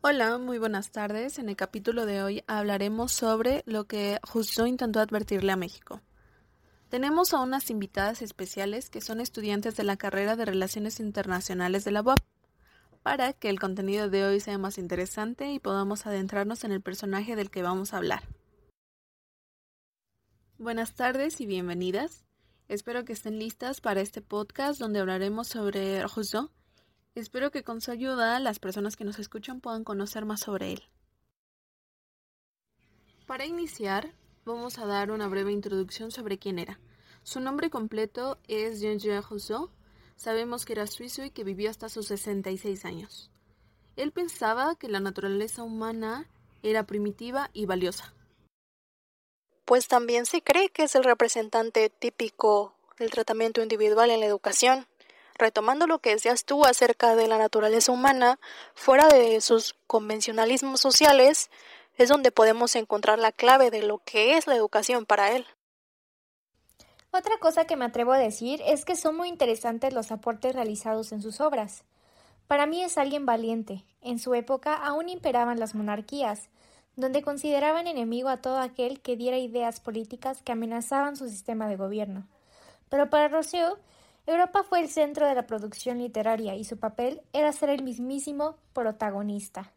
Hola, muy buenas tardes. En el capítulo de hoy hablaremos sobre lo que Rousseau intentó advertirle a México. Tenemos a unas invitadas especiales que son estudiantes de la carrera de Relaciones Internacionales de la UAP, para que el contenido de hoy sea más interesante y podamos adentrarnos en el personaje del que vamos a hablar. Buenas tardes y bienvenidas. Espero que estén listas para este podcast donde hablaremos sobre Rousseau Espero que con su ayuda las personas que nos escuchan puedan conocer más sobre él. Para iniciar, vamos a dar una breve introducción sobre quién era. Su nombre completo es Jean-Jacques Rousseau. Sabemos que era suizo y que vivió hasta sus 66 años. Él pensaba que la naturaleza humana era primitiva y valiosa. Pues también se cree que es el representante típico del tratamiento individual en la educación retomando lo que decías tú acerca de la naturaleza humana, fuera de sus convencionalismos sociales, es donde podemos encontrar la clave de lo que es la educación para él. Otra cosa que me atrevo a decir es que son muy interesantes los aportes realizados en sus obras. Para mí es alguien valiente. En su época aún imperaban las monarquías, donde consideraban enemigo a todo aquel que diera ideas políticas que amenazaban su sistema de gobierno. Pero para Rousseau Europa fue el centro de la producción literaria y su papel era ser el mismísimo protagonista.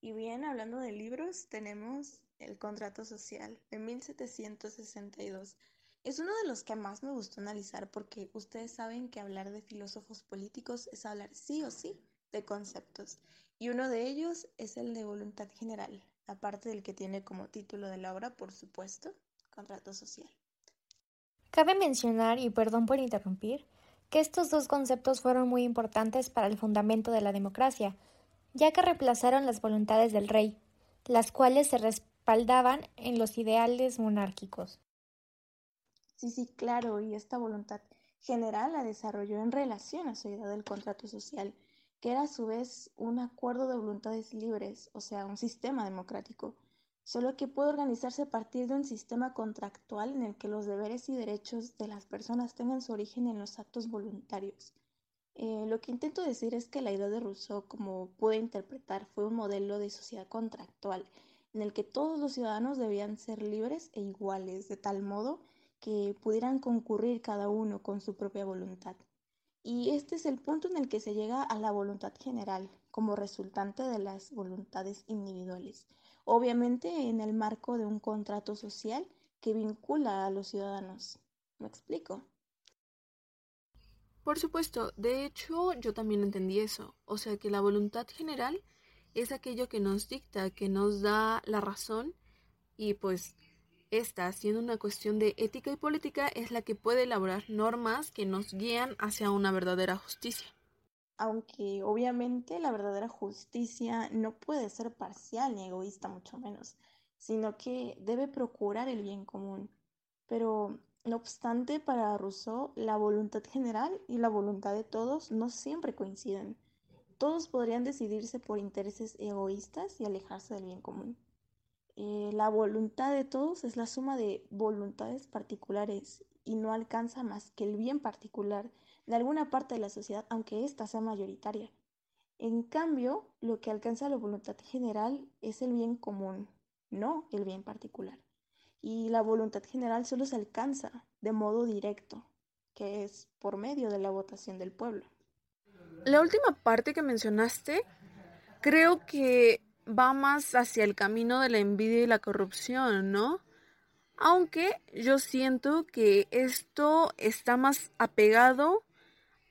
Y bien, hablando de libros, tenemos El Contrato Social de 1762. Es uno de los que más me gustó analizar porque ustedes saben que hablar de filósofos políticos es hablar sí o sí de conceptos. Y uno de ellos es el de voluntad general, aparte del que tiene como título de la obra, por supuesto, Contrato Social. Cabe mencionar, y perdón por interrumpir, que estos dos conceptos fueron muy importantes para el fundamento de la democracia, ya que reemplazaron las voluntades del rey, las cuales se respaldaban en los ideales monárquicos. Sí, sí, claro, y esta voluntad general la desarrolló en relación a su idea del contrato social, que era a su vez un acuerdo de voluntades libres, o sea, un sistema democrático, solo que puede organizarse a partir de un sistema contractual en el que los deberes y derechos de las personas tengan su origen en los actos voluntarios. Eh, lo que intento decir es que la idea de Rousseau, como pude interpretar, fue un modelo de sociedad contractual, en el que todos los ciudadanos debían ser libres e iguales, de tal modo que pudieran concurrir cada uno con su propia voluntad. Y este es el punto en el que se llega a la voluntad general, como resultante de las voluntades individuales obviamente en el marco de un contrato social que vincula a los ciudadanos. ¿Me explico? Por supuesto, de hecho yo también entendí eso, o sea que la voluntad general es aquello que nos dicta, que nos da la razón y pues esta, siendo una cuestión de ética y política, es la que puede elaborar normas que nos guían hacia una verdadera justicia aunque obviamente la verdadera justicia no puede ser parcial ni egoísta, mucho menos, sino que debe procurar el bien común. Pero, no obstante, para Rousseau, la voluntad general y la voluntad de todos no siempre coinciden. Todos podrían decidirse por intereses egoístas y alejarse del bien común. Eh, la voluntad de todos es la suma de voluntades particulares y no alcanza más que el bien particular de alguna parte de la sociedad, aunque ésta sea mayoritaria. En cambio, lo que alcanza la voluntad general es el bien común, no el bien particular. Y la voluntad general solo se alcanza de modo directo, que es por medio de la votación del pueblo. La última parte que mencionaste creo que va más hacia el camino de la envidia y la corrupción, ¿no? Aunque yo siento que esto está más apegado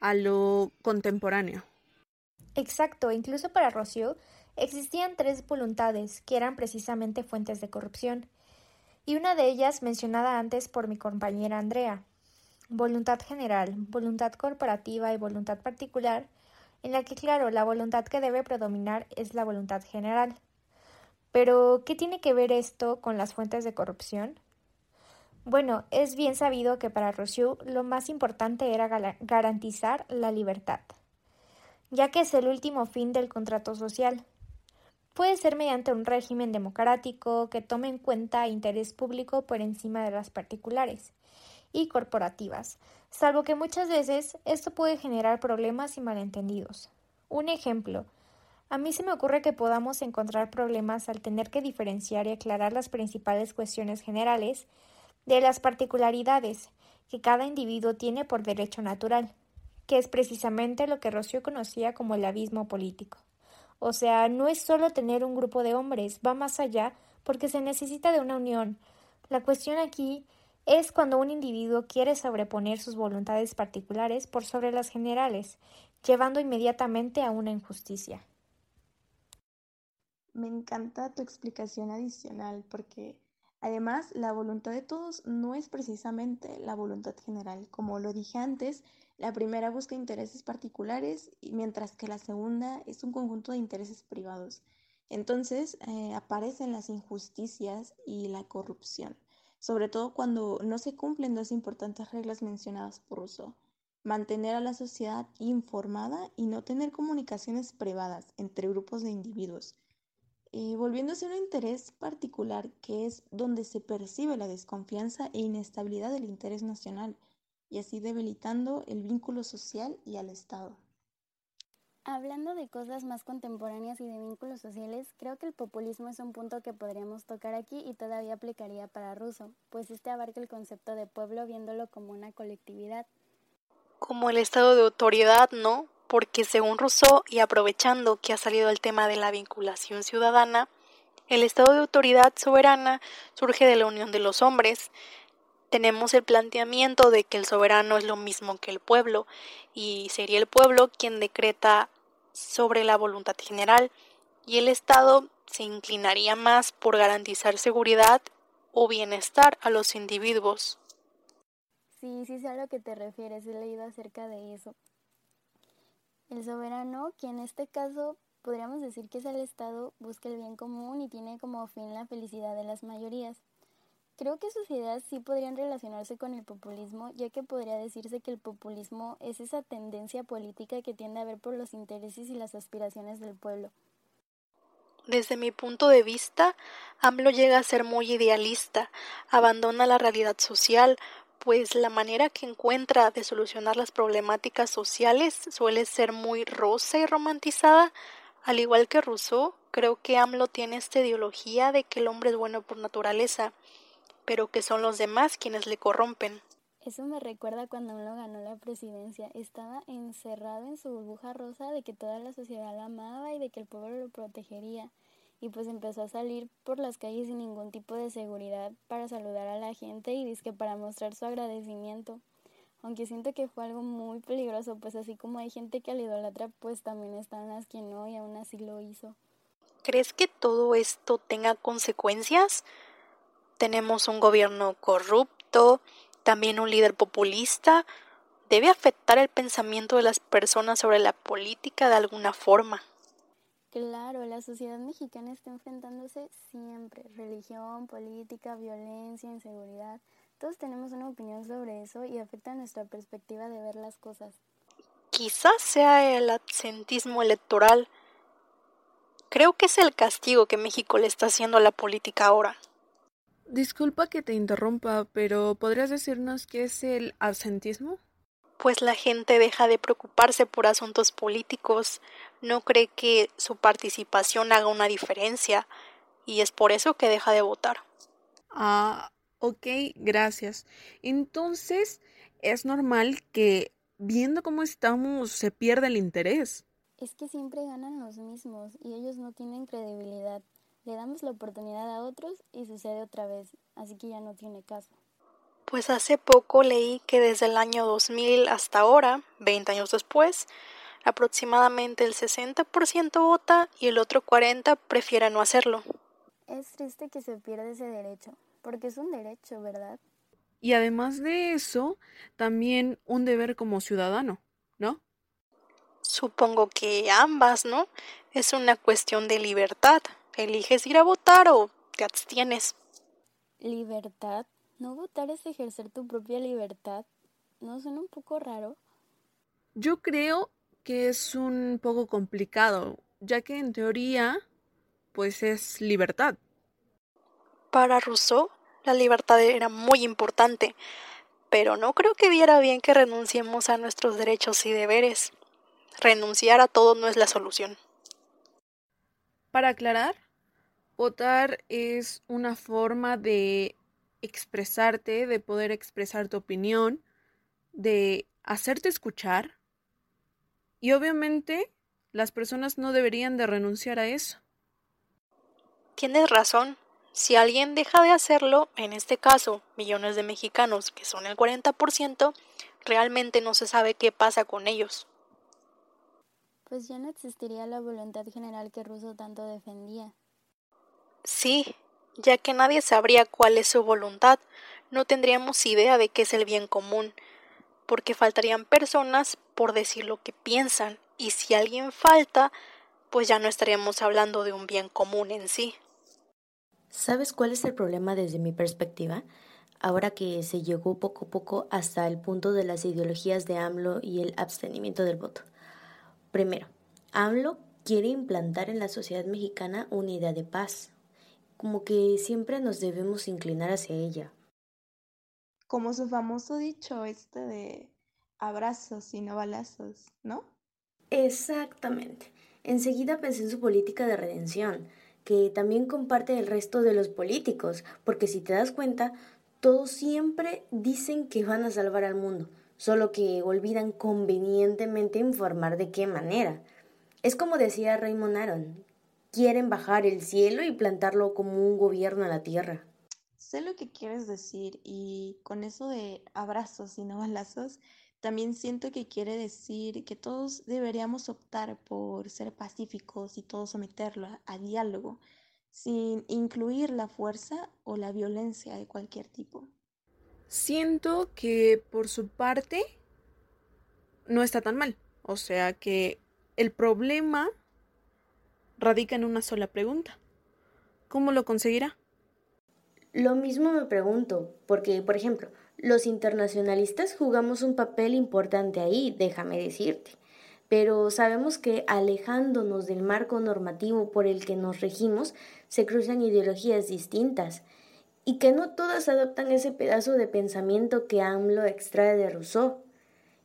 a lo contemporáneo. Exacto, incluso para Rousseau existían tres voluntades que eran precisamente fuentes de corrupción, y una de ellas mencionada antes por mi compañera Andrea, voluntad general, voluntad corporativa y voluntad particular, en la que claro, la voluntad que debe predominar es la voluntad general. Pero, ¿qué tiene que ver esto con las fuentes de corrupción? Bueno, es bien sabido que para Rousseau lo más importante era garantizar la libertad, ya que es el último fin del contrato social. Puede ser mediante un régimen democrático que tome en cuenta interés público por encima de las particulares y corporativas, salvo que muchas veces esto puede generar problemas y malentendidos. Un ejemplo, A mí se me ocurre que podamos encontrar problemas al tener que diferenciar y aclarar las principales cuestiones generales de las particularidades que cada individuo tiene por derecho natural, que es precisamente lo que Rocío conocía como el abismo político. O sea, no es solo tener un grupo de hombres, va más allá porque se necesita de una unión. La cuestión aquí es cuando un individuo quiere sobreponer sus voluntades particulares por sobre las generales, llevando inmediatamente a una injusticia. Me encanta tu explicación adicional porque además la voluntad de todos no es precisamente la voluntad general. Como lo dije antes, la primera busca intereses particulares mientras que la segunda es un conjunto de intereses privados. Entonces eh, aparecen las injusticias y la corrupción, sobre todo cuando no se cumplen dos importantes reglas mencionadas por Rousseau mantener a la sociedad informada y no tener comunicaciones privadas entre grupos de individuos, eh, volviéndose un interés particular que es donde se percibe la desconfianza e inestabilidad del interés nacional y así debilitando el vínculo social y al Estado. Hablando de cosas más contemporáneas y de vínculos sociales, creo que el populismo es un punto que podríamos tocar aquí y todavía aplicaría para Russo, pues este abarca el concepto de pueblo viéndolo como una colectividad. Como el estado de autoridad, ¿no? Porque según Rousseau y aprovechando que ha salido el tema de la vinculación ciudadana, el estado de autoridad soberana surge de la unión de los hombres. Tenemos el planteamiento de que el soberano es lo mismo que el pueblo y sería el pueblo quien decreta sobre la voluntad general y el Estado se inclinaría más por garantizar seguridad o bienestar a los individuos. Sí, sí sé a lo que te refieres, he leído acerca de eso. El soberano, que en este caso podríamos decir que es el Estado, busca el bien común y tiene como fin la felicidad de las mayorías. Creo que sus ideas sí podrían relacionarse con el populismo, ya que podría decirse que el populismo es esa tendencia política que tiende a ver por los intereses y las aspiraciones del pueblo. Desde mi punto de vista, AMLO llega a ser muy idealista, abandona la realidad social, pues la manera que encuentra de solucionar las problemáticas sociales suele ser muy rosa y romantizada. Al igual que Rousseau, creo que AMLO tiene esta ideología de que el hombre es bueno por naturaleza, pero que son los demás quienes le corrompen. Eso me recuerda cuando AMLO ganó la presidencia. Estaba encerrado en su burbuja rosa de que toda la sociedad la amaba y de que el pueblo lo protegería y pues empezó a salir por las calles sin ningún tipo de seguridad para saludar a la gente y que para mostrar su agradecimiento. Aunque siento que fue algo muy peligroso, pues así como hay gente que al idolatra, pues también están las que no y aún así lo hizo. ¿Crees que todo esto tenga consecuencias? Tenemos un gobierno corrupto, también un líder populista. ¿Debe afectar el pensamiento de las personas sobre la política de alguna forma? Claro, la sociedad mexicana está enfrentándose siempre, religión, política, violencia, inseguridad. Todos tenemos una opinión sobre eso y afecta nuestra perspectiva de ver las cosas. Quizás sea el absentismo electoral. Creo que es el castigo que México le está haciendo a la política ahora. Disculpa que te interrumpa, pero ¿podrías decirnos qué es el absentismo? Pues la gente deja de preocuparse por asuntos políticos, no cree que su participación haga una diferencia y es por eso que deja de votar. Ah, ok, gracias. Entonces, es normal que viendo cómo estamos se pierda el interés. Es que siempre ganan los mismos y ellos no tienen credibilidad. Le damos la oportunidad a otros y sucede otra vez, así que ya no tiene caso. Pues hace poco leí que desde el año 2000 hasta ahora, 20 años después, aproximadamente el 60% vota y el otro 40% prefiere no hacerlo. Es triste que se pierda ese derecho, porque es un derecho, ¿verdad? Y además de eso, también un deber como ciudadano, ¿no? Supongo que ambas, ¿no? Es una cuestión de libertad. Eliges ir a votar o te abstienes. ¿Libertad? ¿No votar es ejercer tu propia libertad? ¿No suena un poco raro? Yo creo que es un poco complicado, ya que en teoría, pues es libertad. Para Rousseau, la libertad era muy importante, pero no creo que viera bien que renunciemos a nuestros derechos y deberes. Renunciar a todo no es la solución. Para aclarar, votar es una forma de expresarte, de poder expresar tu opinión, de hacerte escuchar. Y obviamente las personas no deberían de renunciar a eso. Tienes razón. Si alguien deja de hacerlo, en este caso millones de mexicanos, que son el 40%, realmente no se sabe qué pasa con ellos. Pues ya no existiría la voluntad general que Russo tanto defendía. Sí, ya que nadie sabría cuál es su voluntad, no tendríamos idea de qué es el bien común, porque faltarían personas por decir lo que piensan, y si alguien falta, pues ya no estaríamos hablando de un bien común en sí. ¿Sabes cuál es el problema desde mi perspectiva? Ahora que se llegó poco a poco hasta el punto de las ideologías de AMLO y el abstenimiento del voto. Primero, AMLO quiere implantar en la sociedad mexicana una idea de paz, como que siempre nos debemos inclinar hacia ella. Como su famoso dicho este de abrazos y no balazos, ¿no? Exactamente. Enseguida pensé en su política de redención, que también comparte el resto de los políticos, porque si te das cuenta, todos siempre dicen que van a salvar al mundo, solo que olvidan convenientemente informar de qué manera. Es como decía Raymond Aron, quieren bajar el cielo y plantarlo como un gobierno a la tierra. Sé lo que quieres decir y con eso de abrazos y no balazos, también siento que quiere decir que todos deberíamos optar por ser pacíficos y todo someterlo a, a, diálogo, sin incluir la fuerza o la violencia de cualquier tipo. Siento que por su parte no está tan mal. O sea que el problema radica en una sola pregunta. ¿Cómo lo conseguirá? Lo mismo me pregunto, porque, por ejemplo, los internacionalistas jugamos un papel importante ahí, déjame decirte. Pero sabemos que alejándonos del marco normativo por el que nos regimos, se cruzan ideologías distintas y que no todas adoptan ese pedazo de pensamiento que AMLO extrae de Rousseau.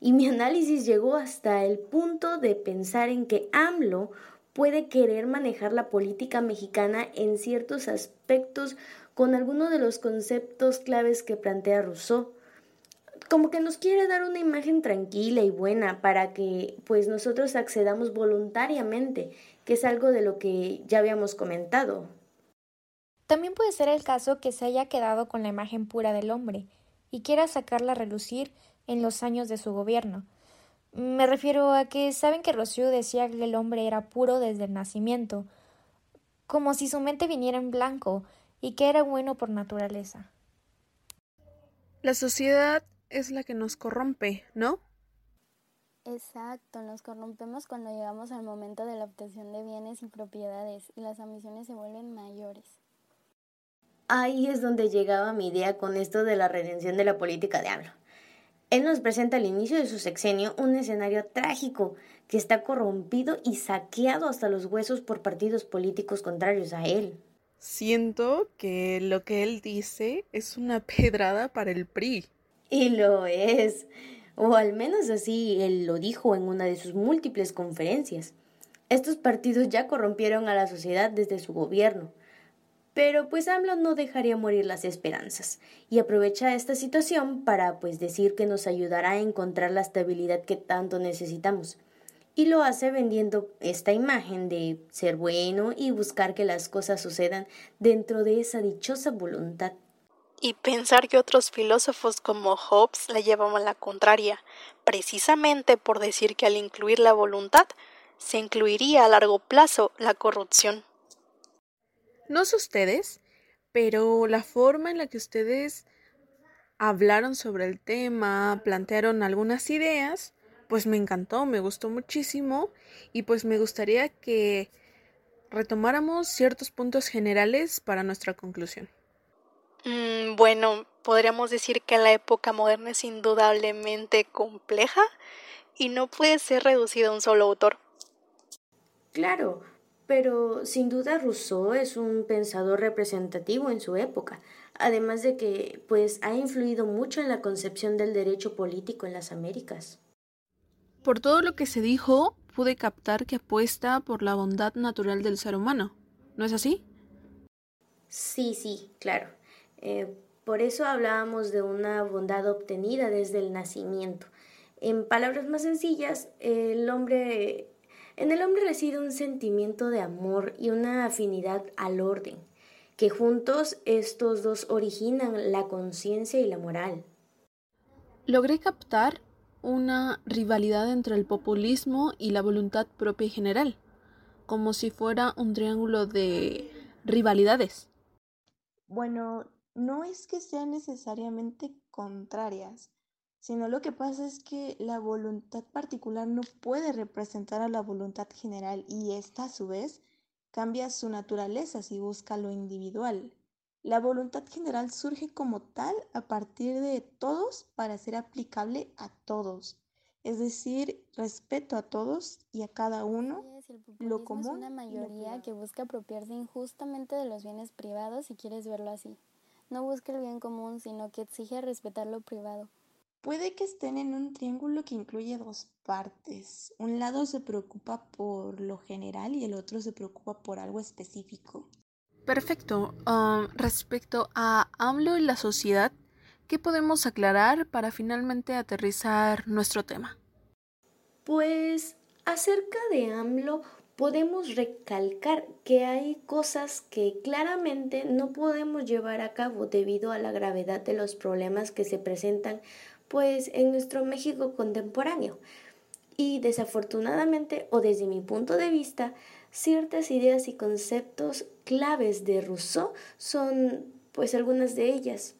Y mi análisis llegó hasta el punto de pensar en que AMLO puede querer manejar la política mexicana en ciertos aspectos con algunos de los conceptos claves que plantea Rousseau. Como que nos quiere dar una imagen tranquila y buena para que pues nosotros accedamos voluntariamente, que es algo de lo que ya habíamos comentado. También puede ser el caso que se haya quedado con la imagen pura del hombre y quiera sacarla a relucir en los años de su gobierno. Me refiero a que saben que Rousseau decía que el hombre era puro desde el nacimiento, como si su mente viniera en blanco y que era bueno por naturaleza. La sociedad es la que nos corrompe, ¿no? Exacto, nos corrompemos cuando llegamos al momento de la obtención de bienes y propiedades y las ambiciones se vuelven mayores. Ahí es donde llegaba mi idea con esto de la redención de la política de AMLO. Él nos presenta al inicio de su sexenio un escenario trágico que está corrompido y saqueado hasta los huesos por partidos políticos contrarios a él. Siento que lo que él dice es una pedrada para el PRI. Y lo es. O al menos así él lo dijo en una de sus múltiples conferencias. Estos partidos ya corrompieron a la sociedad desde su gobierno. Pero pues AMLO no dejaría morir las esperanzas y aprovecha esta situación para pues decir que nos ayudará a encontrar la estabilidad que tanto necesitamos y lo hace vendiendo esta imagen de ser bueno y buscar que las cosas sucedan dentro de esa dichosa voluntad. Y pensar que otros filósofos como Hobbes le llevaban la contraria, precisamente por decir que al incluir la voluntad se incluiría a largo plazo la corrupción. No sé ustedes, pero la forma en la que ustedes hablaron sobre el tema, plantearon algunas ideas, pues me encantó, me gustó muchísimo y pues me gustaría que retomáramos ciertos puntos generales para nuestra conclusión. Mm, bueno, podríamos decir que la época moderna es indudablemente compleja y no puede ser reducida a un solo autor. Claro, pero sin duda Rousseau es un pensador representativo en su época, además de que pues ha influido mucho en la concepción del derecho político en las Américas por todo lo que se dijo, pude captar que apuesta por la bondad natural del ser humano. ¿No es así? Sí, sí, claro. Eh, por eso hablábamos de una bondad obtenida desde el nacimiento. En palabras más sencillas, el hombre, en el hombre reside un sentimiento de amor y una afinidad al orden, que juntos estos dos originan la conciencia y la moral. Logré captar una rivalidad entre el populismo y la voluntad propia y general, como si fuera un triángulo de rivalidades. Bueno, no es que sean necesariamente contrarias, sino lo que pasa es que la voluntad particular no puede representar a la voluntad general y esta a su vez cambia su naturaleza si busca lo individual. La voluntad general surge como tal a partir de todos para ser aplicable a todos, es decir, respeto a todos y a cada uno lo común. Es una mayoría que busca apropiarse injustamente de los bienes privados, si quieres verlo así. No busca el bien común, sino que exige respetar lo privado. Puede que estén en un triángulo que incluye dos partes. Un lado se preocupa por lo general y el otro se preocupa por algo específico. Perfecto. Um, respecto a AMLO y la sociedad, ¿qué podemos aclarar para finalmente aterrizar nuestro tema? Pues acerca de AMLO podemos recalcar que hay cosas que claramente no podemos llevar a cabo debido a la gravedad de los problemas que se presentan pues en nuestro México contemporáneo. Y desafortunadamente, o desde mi punto de vista, ciertas ideas y conceptos claves de Rousseau son pues algunas de ellas.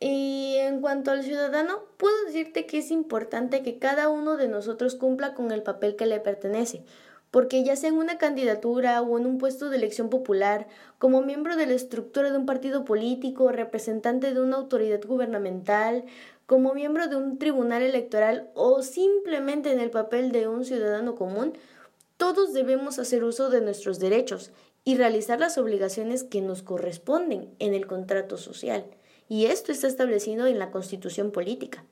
Y en cuanto al ciudadano, puedo decirte que es importante que cada uno de nosotros cumpla con el papel que le pertenece, porque ya sea en una candidatura o en un puesto de elección popular, como miembro de la estructura de un partido político, representante de una autoridad gubernamental, como miembro de un tribunal electoral o simplemente en el papel de un ciudadano común, todos debemos hacer uso de nuestros derechos y realizar las obligaciones que nos corresponden en el contrato social. Y esto está establecido en la Constitución política.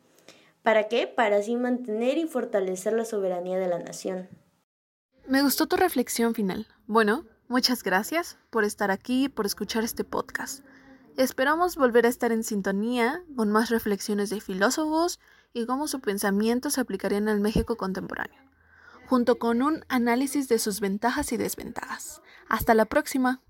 ¿Para qué? Para así mantener y fortalecer la soberanía de la nación. Me gustó tu reflexión final. Bueno, muchas gracias por estar aquí y por escuchar este podcast. Esperamos volver a estar en sintonía con más reflexiones de filósofos y cómo su pensamiento se aplicaría en el México contemporáneo, junto con un análisis de sus ventajas y desventajas. Hasta la próxima.